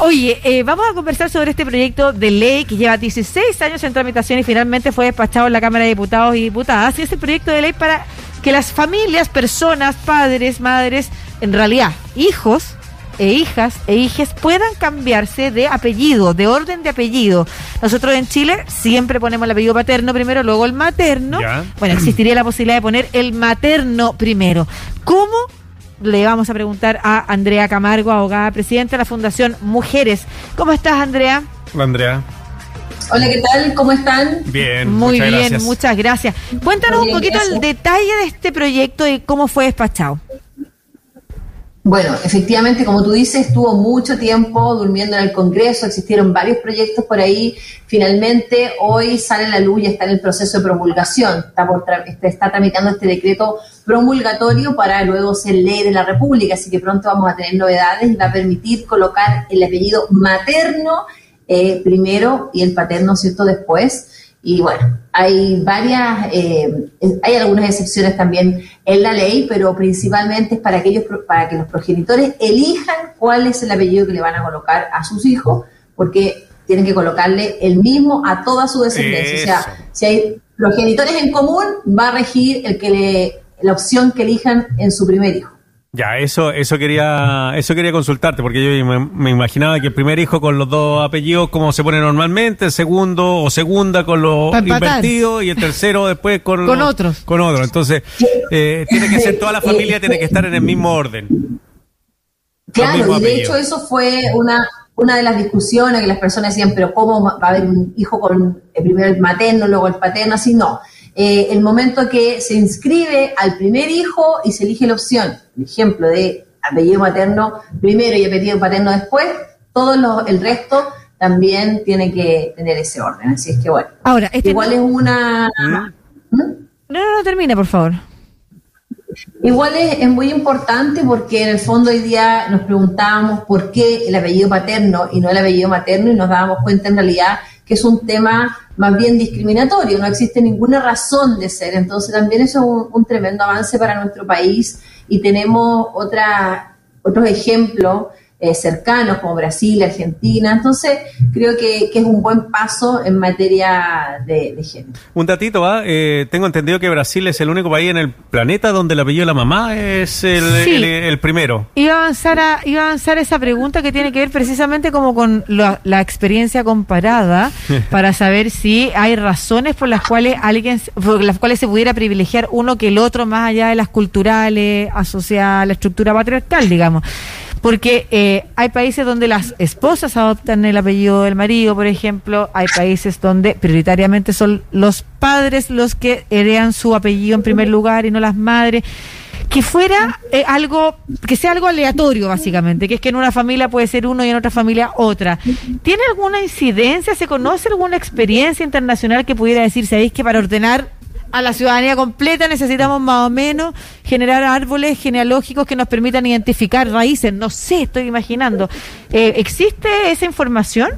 Oye, eh, vamos a conversar sobre este proyecto de ley que lleva 16 años en tramitación y finalmente fue despachado en la Cámara de Diputados y Diputadas. Y es el proyecto de ley para que las familias, personas, padres, madres, en realidad hijos e hijas e hijes puedan cambiarse de apellido, de orden de apellido. Nosotros en Chile siempre ponemos el apellido paterno primero, luego el materno. Bueno, existiría la posibilidad de poner el materno primero. ¿Cómo? Le vamos a preguntar a Andrea Camargo, abogada presidenta de la Fundación Mujeres. ¿Cómo estás, Andrea? Hola, Andrea. Hola, ¿qué tal? ¿Cómo están? Bien, muy bien, muchas gracias. Cuéntanos un poquito el detalle de este proyecto y cómo fue despachado. Bueno, efectivamente, como tú dices, estuvo mucho tiempo durmiendo en el Congreso, existieron varios proyectos por ahí. Finalmente, hoy sale la luz y está en el proceso de promulgación. Está, por está tramitando este decreto promulgatorio para luego ser ley de la República, así que pronto vamos a tener novedades y va a permitir colocar el apellido materno eh, primero y el paterno, ¿cierto?, después. Y bueno, hay varias, eh, hay algunas excepciones también en la ley, pero principalmente es para, aquellos, para que los progenitores elijan cuál es el apellido que le van a colocar a sus hijos, porque tienen que colocarle el mismo a toda su descendencia. O sea, si hay progenitores en común, va a regir el que le, la opción que elijan en su primer hijo. Ya, eso, eso quería, eso quería consultarte, porque yo me, imaginaba que el primer hijo con los dos apellidos como se pone normalmente, el segundo o segunda con los invertidos y el tercero después con, con otros. Con otros. Entonces, eh, tiene que ser toda la familia, tiene que estar en el mismo orden. Claro, y de hecho eso fue una, una de las discusiones que las personas decían, pero ¿cómo va a haber un hijo con el primero el materno, luego el paterno? Así no. Eh, el momento que se inscribe al primer hijo y se elige la opción, el ejemplo de apellido materno primero y apellido paterno después, todo el resto también tiene que tener ese orden. Así es que bueno. Ahora, este igual es una... ¿Mm? ¿Mm? No, no, no, termine, por favor. Igual es, es, muy importante porque en el fondo hoy día nos preguntábamos por qué el apellido paterno y no el apellido materno y nos dábamos cuenta en realidad que es un tema más bien discriminatorio, no existe ninguna razón de ser. Entonces también eso es un, tremendo avance para nuestro país y tenemos otra, otros ejemplos eh, cercanos como Brasil, Argentina. Entonces, creo que, es un buen paso en materia de, género. Un datito, ¿va? Eh, tengo entendido que Brasil es el único país en el planeta donde el apellido de la mamá es el, primero. Iba a, avanzar a, iba a avanzar esa pregunta que tiene que ver precisamente como con la, experiencia comparada para saber si hay razones por las cuales alguien, por las cuales se pudiera privilegiar uno que el otro más allá de las culturales asociadas a la estructura patriarcal, digamos. Porque eh, hay países donde las esposas adoptan el apellido del marido, por ejemplo, hay países donde prioritariamente son los padres los que heredan su apellido en primer lugar y no las madres que fuera eh, algo, que sea algo aleatorio básicamente, que es que en una familia puede ser uno y en otra familia otra. ¿Tiene alguna incidencia, se conoce alguna experiencia internacional que pudiera decir, sabéis que para ordenar a la ciudadanía completa necesitamos más o menos generar árboles genealógicos que nos permitan identificar raíces. No sé, estoy imaginando. Eh, ¿Existe esa información?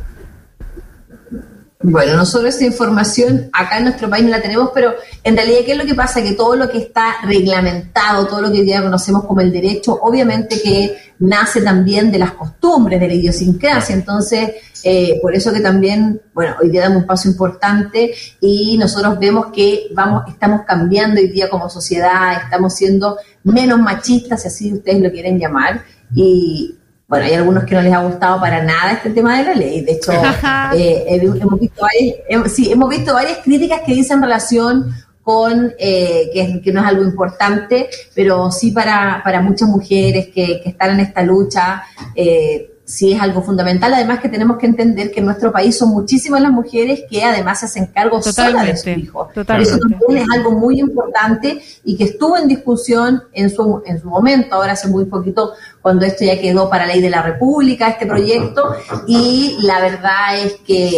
Bueno, nosotros esa información acá en nuestro país no la tenemos, pero en realidad, ¿qué es lo que pasa? Que todo lo que está reglamentado, todo lo que ya conocemos como el derecho, obviamente que nace también de las costumbres, de la idiosincrasia. Entonces, eh, por eso que también, bueno, hoy día damos un paso importante y nosotros vemos que vamos, estamos cambiando hoy día como sociedad, estamos siendo menos machistas, si así ustedes lo quieren llamar, y bueno, hay algunos que no les ha gustado para nada este tema de la ley. De hecho, eh, hemos, visto varias, sí, hemos visto varias críticas que dicen relación con eh, que, que, no es algo importante, pero sí para, para muchas mujeres que, que están en esta lucha. Eh, sí es algo fundamental. Además que tenemos que entender que en nuestro país son muchísimas las mujeres que además se hacen cargo sola de sus hijos. Eso también es algo muy importante y que estuvo en discusión en su, en su momento, ahora hace muy poquito, cuando esto ya quedó para ley de la República, este proyecto, y la verdad es que,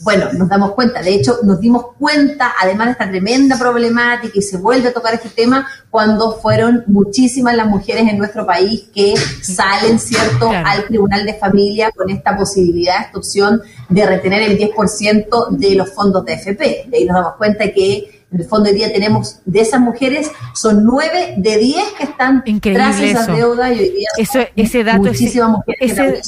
bueno, nos damos cuenta, de hecho nos dimos cuenta, además de esta tremenda problemática, y se vuelve a tocar este tema, cuando fueron muchísimas las mujeres en nuestro país que salen, ¿cierto?, al Tribunal de Familia con esta posibilidad, esta opción de retener el 10% de los fondos de FP. De ahí nos damos cuenta que en el fondo hoy día tenemos de esas mujeres, son nueve de diez que están Increíble tras esa deuda y hoy día eso, ese dato muchísimas mujeres ese,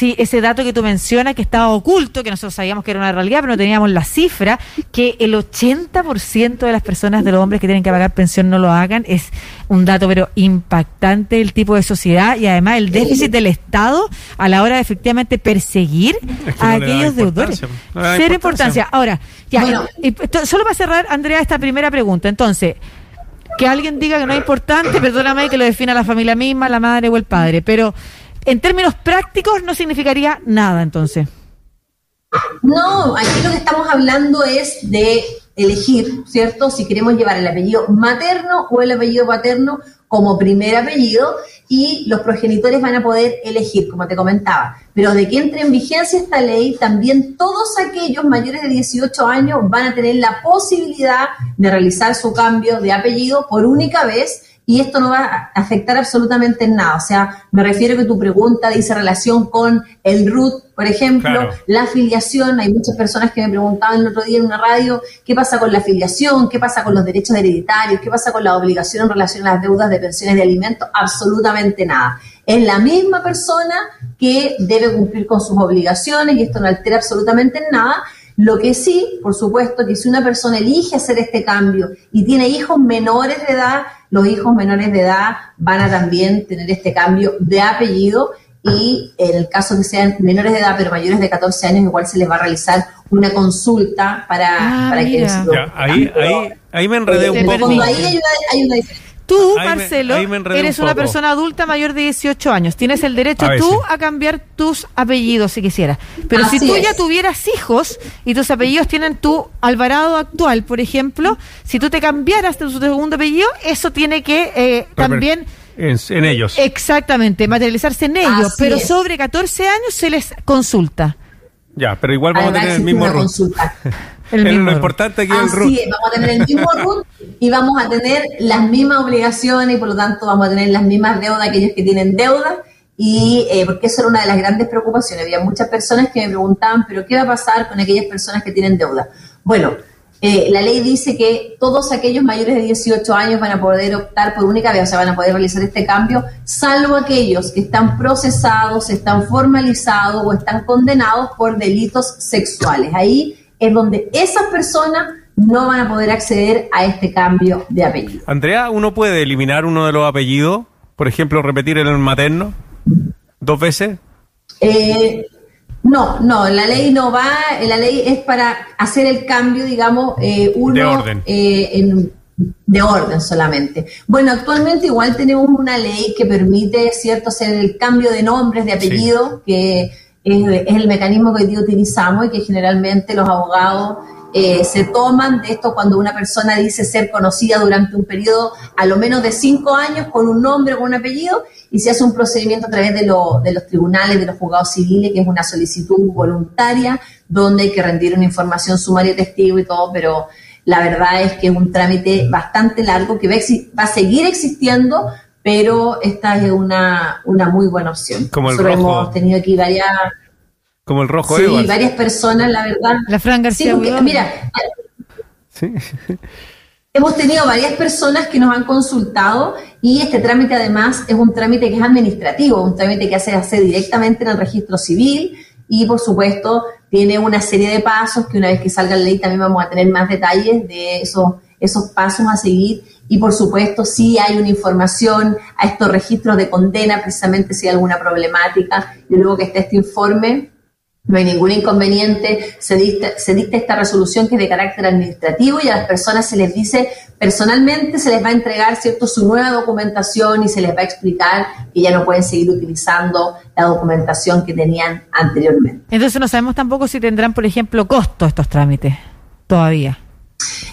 si ese dato que tú mencionas, que estaba oculto, que nosotros sabíamos que era una realidad, pero no teníamos la cifra, que el 80% de las personas, de los hombres que tienen que pagar pensión no lo hagan, es un dato pero impactante el tipo de sociedad y además el déficit del Estado a la hora de efectivamente perseguir a aquellos deudores. Cero importancia. Ahora, ya, solo para cerrar, Andrea, esta primera pregunta. Entonces, que alguien diga que no es importante, perdóname que lo defina la familia misma, la madre o el padre, pero en términos prácticos no significaría nada entonces. No, aquí lo que estamos hablando es de elegir, ¿cierto? Si queremos llevar el apellido materno o el apellido paterno como primer apellido y los progenitores van a poder elegir, como te comentaba. Pero de que entre en vigencia esta ley, también todos aquellos mayores de 18 años van a tener la posibilidad de realizar su cambio de apellido por única vez y esto no va a afectar absolutamente en nada. O sea, me refiero que tu pregunta dice relación con el RUT, por ejemplo, la afiliación. Hay muchas personas que me preguntaban el otro día en una radio qué pasa con la afiliación, qué pasa con los derechos hereditarios, qué pasa con la obligación en relación a las deudas de pensiones de alimentos. Absolutamente nada. Es la misma persona que debe cumplir con sus obligaciones y esto no altera absolutamente en nada. Lo que sí, por supuesto, que si una persona elige hacer este cambio y tiene hijos menores de edad, los hijos menores de edad van a también tener este cambio de apellido y en el caso que sean menores de edad pero mayores de 14 años igual se les va a realizar una consulta para, ah, para que ahí, ahí, ahí, me enredé un poco. Ahí hay una, hay una diferencia. Tú, Marcelo, eres una persona adulta mayor de 18 años. Tienes el derecho tú a cambiar tus apellidos si quisieras. Pero si tú ya tuvieras hijos y tus apellidos tienen tu Alvarado actual, por ejemplo, si tú te cambiaras tu segundo apellido, eso tiene que eh, también... En, ellos. Exactamente, materializarse en ellos. pero sobre 14 años se les consulta. Ya, pero igual vamos a tener el mismo consulta. lo importante aquí es el RUT. vamos a tener el mismo RUT y vamos a tener las mismas obligaciones y por lo tanto vamos a tener las mismas deudas aquellos que tienen deuda y eh, porque eso era una de las grandes preocupaciones. Había muchas personas que me preguntaban, pero ¿qué va a pasar con aquellas personas que tienen deuda? Bueno, eh, la ley dice que todos aquellos mayores de 18 años van a poder optar por única vez, o sea, van a poder realizar este cambio, salvo aquellos que están procesados, están formalizados o están condenados por delitos sexuales. Ahí es donde esas personas no van a poder acceder a este cambio de apellido. Andrea, ¿uno puede eliminar uno de los apellidos? Por ejemplo, repetir el materno dos veces. Eh, no, no, la ley no va, la ley es para hacer el cambio, digamos, eh, uno de orden. Eh, de orden solamente. Bueno, actualmente igual tenemos una ley que permite, cierto, hacer el cambio de nombres, de apellido, que es, el mecanismo que utilizamos y que generalmente los abogados eh, se toman de esto cuando una persona dice ser conocida durante un periodo a lo menos de cinco años con un nombre o con un apellido y se hace un procedimiento a través de, de los tribunales, de los juzgados civiles, que es una solicitud voluntaria donde hay que rendir una información sumaria testigo y todo, pero la verdad es que es un trámite bastante largo que va a, seguir existiendo, pero esta es una, una muy buena opción. Como el Nosotros hemos tenido aquí varias... Como el rojo Sí, varias personas, la verdad. La Fran García. mira, ¿Sí? hemos tenido varias personas que nos han consultado y este trámite además es un trámite que es administrativo, un trámite que se hace directamente en el registro civil y por supuesto tiene una serie de pasos que una vez que salga la ley también vamos a tener más detalles de esos, esos pasos a seguir y por supuesto si hay una información a estos registros de condena precisamente si hay alguna problemática y luego que esté este informe no hay ningún inconveniente, se dicta, se dicta esta resolución que es de carácter administrativo y a las personas se les dice personalmente, se les va a entregar cierto su nueva documentación y se les va a explicar que ya no pueden seguir utilizando la documentación que tenían anteriormente. Entonces no sabemos tampoco si tendrán, por ejemplo, costo estos trámites todavía.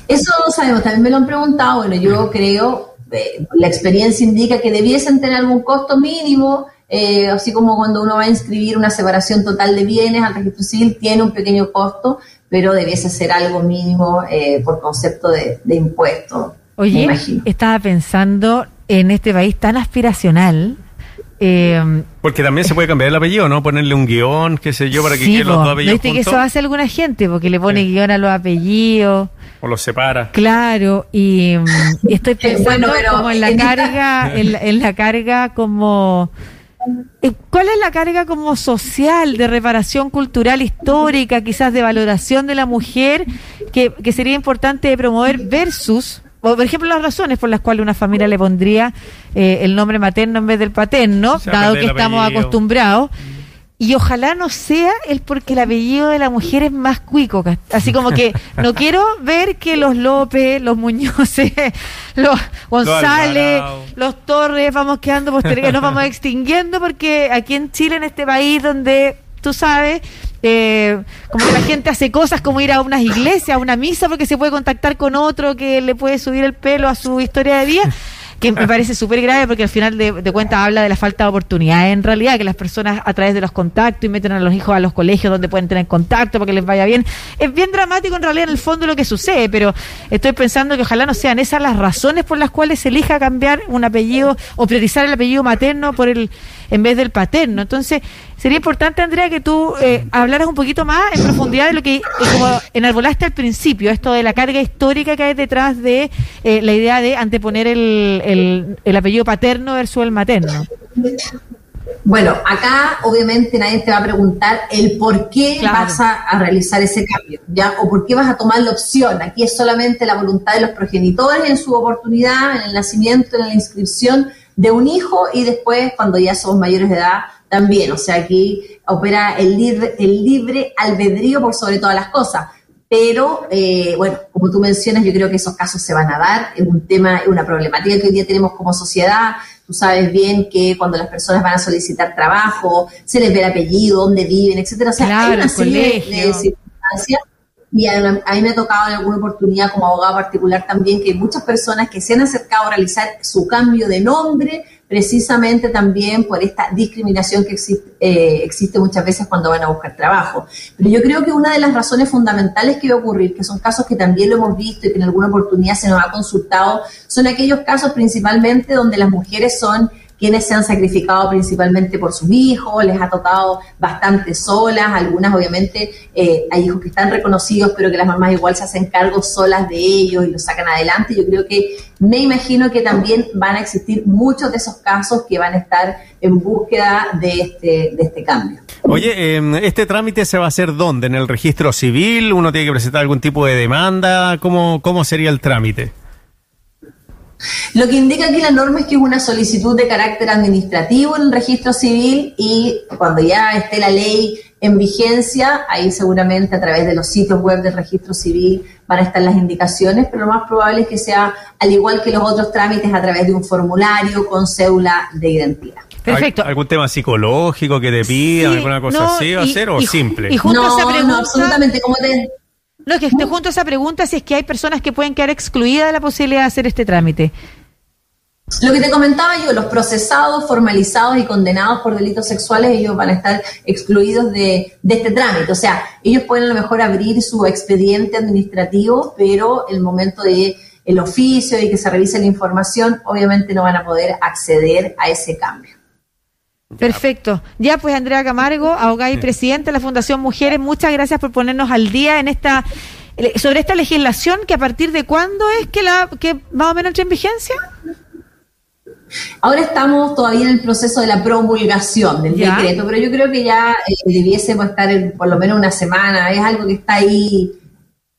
Eso no sabemos, también me lo han preguntado, bueno, yo creo, eh, la experiencia indica que debiesen tener algún costo mínimo, eh, así como cuando uno va a inscribir una separación total de bienes al registro civil, tiene un pequeño costo, pero debiese ser algo mínimo eh, por concepto de, de impuesto. Oye, estaba pensando en este país tan aspiracional. Eh, porque también se puede cambiar el apellido, ¿no? Ponerle un guion, qué sé yo, para que queden los dos apellidos. Viste que eso hace alguna gente, porque le pone guion a los apellidos. O los separa. Claro, y, mm, estoy pensando como en la carga, en la carga como eh, ¿Cuál es la carga como social de reparación cultural histórica, quizás de valoración de la mujer, que, sería importante promover versus, por ejemplo, las razones por las cuales una familia le pondría eh, el nombre materno en vez del paterno, dado que estamos acostumbrados? Y ojalá no sea el porque el apellido de la mujer es más cuico. Así como que no quiero ver que los López, los Muñoces, los González, los Torres vamos quedando posteriores, nos vamos extinguiendo porque aquí en Chile, en este país donde tú sabes, eh, como que la gente hace cosas como ir a unas iglesias, a una misa porque se puede contactar con otro que le puede subir el pelo a su historia de vida que me parece súper grave porque al final de, de cuentas habla de la falta de oportunidades en realidad, que las personas a través de los contactos y meten a los hijos a los colegios donde pueden tener contacto para que les vaya bien. Es bien dramático en realidad en el fondo lo que sucede, pero estoy pensando que ojalá no sean esas las razones por las cuales se elija cambiar un apellido o priorizar el apellido materno por el en vez del paterno. Entonces, sería importante, Andrea, que tú eh, hablaras un poquito más en profundidad de lo que, eh, como enarbolaste al principio, esto de la carga histórica que hay detrás de eh, la idea de anteponer el, el, apellido paterno versus el materno. Bueno, acá obviamente nadie te va a preguntar el por qué vas a, realizar ese cambio, ¿ya? O por qué vas a tomar la opción. Aquí es solamente la voluntad de los progenitores en su oportunidad, en el nacimiento, en la inscripción de un hijo y después cuando ya somos mayores de edad también. O sea, aquí opera el libre, el libre albedrío por sobre todas las cosas. Pero, eh, bueno, como tú mencionas, yo creo que esos casos se van a dar. Es un tema, es una problemática que hoy día tenemos como sociedad. Tú sabes bien que cuando las personas van a solicitar trabajo, se les ve el apellido, dónde viven, etcétera. O sea, hay una serie de circunstancias y a, mí me ha tocado en alguna oportunidad como abogado particular también que muchas personas que se han acercado a realizar su cambio de nombre precisamente también por esta discriminación que existe, eh, existe muchas veces cuando van a buscar trabajo. Pero yo creo que una de las razones fundamentales que va a ocurrir, que son casos que también lo hemos visto y que en alguna oportunidad se nos ha consultado, son aquellos casos principalmente donde las mujeres son quienes se han sacrificado principalmente por sus hijos, les ha tocado bastante solas, algunas obviamente eh, hay hijos que están reconocidos, pero que las mamás igual se hacen cargo solas de ellos y los sacan adelante. Yo creo que me imagino que también van a existir muchos de esos casos que van a estar en búsqueda de este, de este cambio. Oye, em, ¿este trámite se va a hacer dónde? ¿En el registro civil? ¿Uno tiene que presentar algún tipo de demanda? ¿Cómo, cómo sería el trámite? Lo que indica aquí la norma es que es una solicitud de carácter administrativo en el registro civil y cuando ya esté la ley en vigencia, ahí seguramente a través de los sitios web del registro civil van a estar las indicaciones, pero lo más probable es que sea, al igual que los otros trámites, a través de un formulario con cédula de identidad. Perfecto. ¿Algún tema psicológico que te pidan, alguna cosa así va a ser o simple? Y junto a esa pregunta, absolutamente, como te, no, es que esté junto a esa pregunta si es que hay personas que pueden quedar excluidas de la posibilidad de hacer este trámite. Lo que te comentaba yo, los procesados, formalizados y condenados por delitos sexuales, ellos van a estar excluidos de, este trámite. O sea, ellos pueden a lo mejor abrir su expediente administrativo, pero el momento de el oficio y que se revise la información, obviamente no van a poder acceder a ese cambio. Perfecto. Ya pues Andrea Camargo, abogada y presidenta de la Fundación Mujeres, muchas gracias por ponernos al día en esta sobre esta legislación que a partir de cuándo es que la que más o menos entra en vigencia. Ahora estamos todavía en el proceso de la promulgación del decreto, pero yo creo que ya eh, debiésemos estar en por lo menos una semana, es algo que está ahí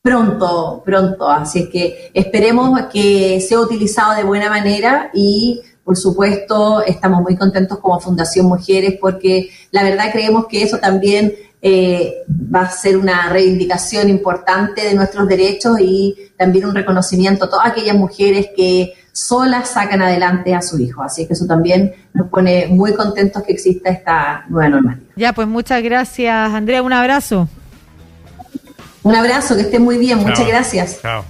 pronto, pronto, así es que esperemos que sea utilizado de buena manera y por supuesto estamos muy contentos como Fundación Mujeres porque la verdad creemos que eso también eh, va a ser una reivindicación importante de nuestros derechos y también un reconocimiento a todas aquellas mujeres que solas sacan adelante a su hijo. Así que eso también nos pone muy contentos que exista esta nueva normalidad. Ya, pues muchas gracias, Andrea. Un abrazo. Un abrazo, que esté muy bien. Muchas gracias. Chao.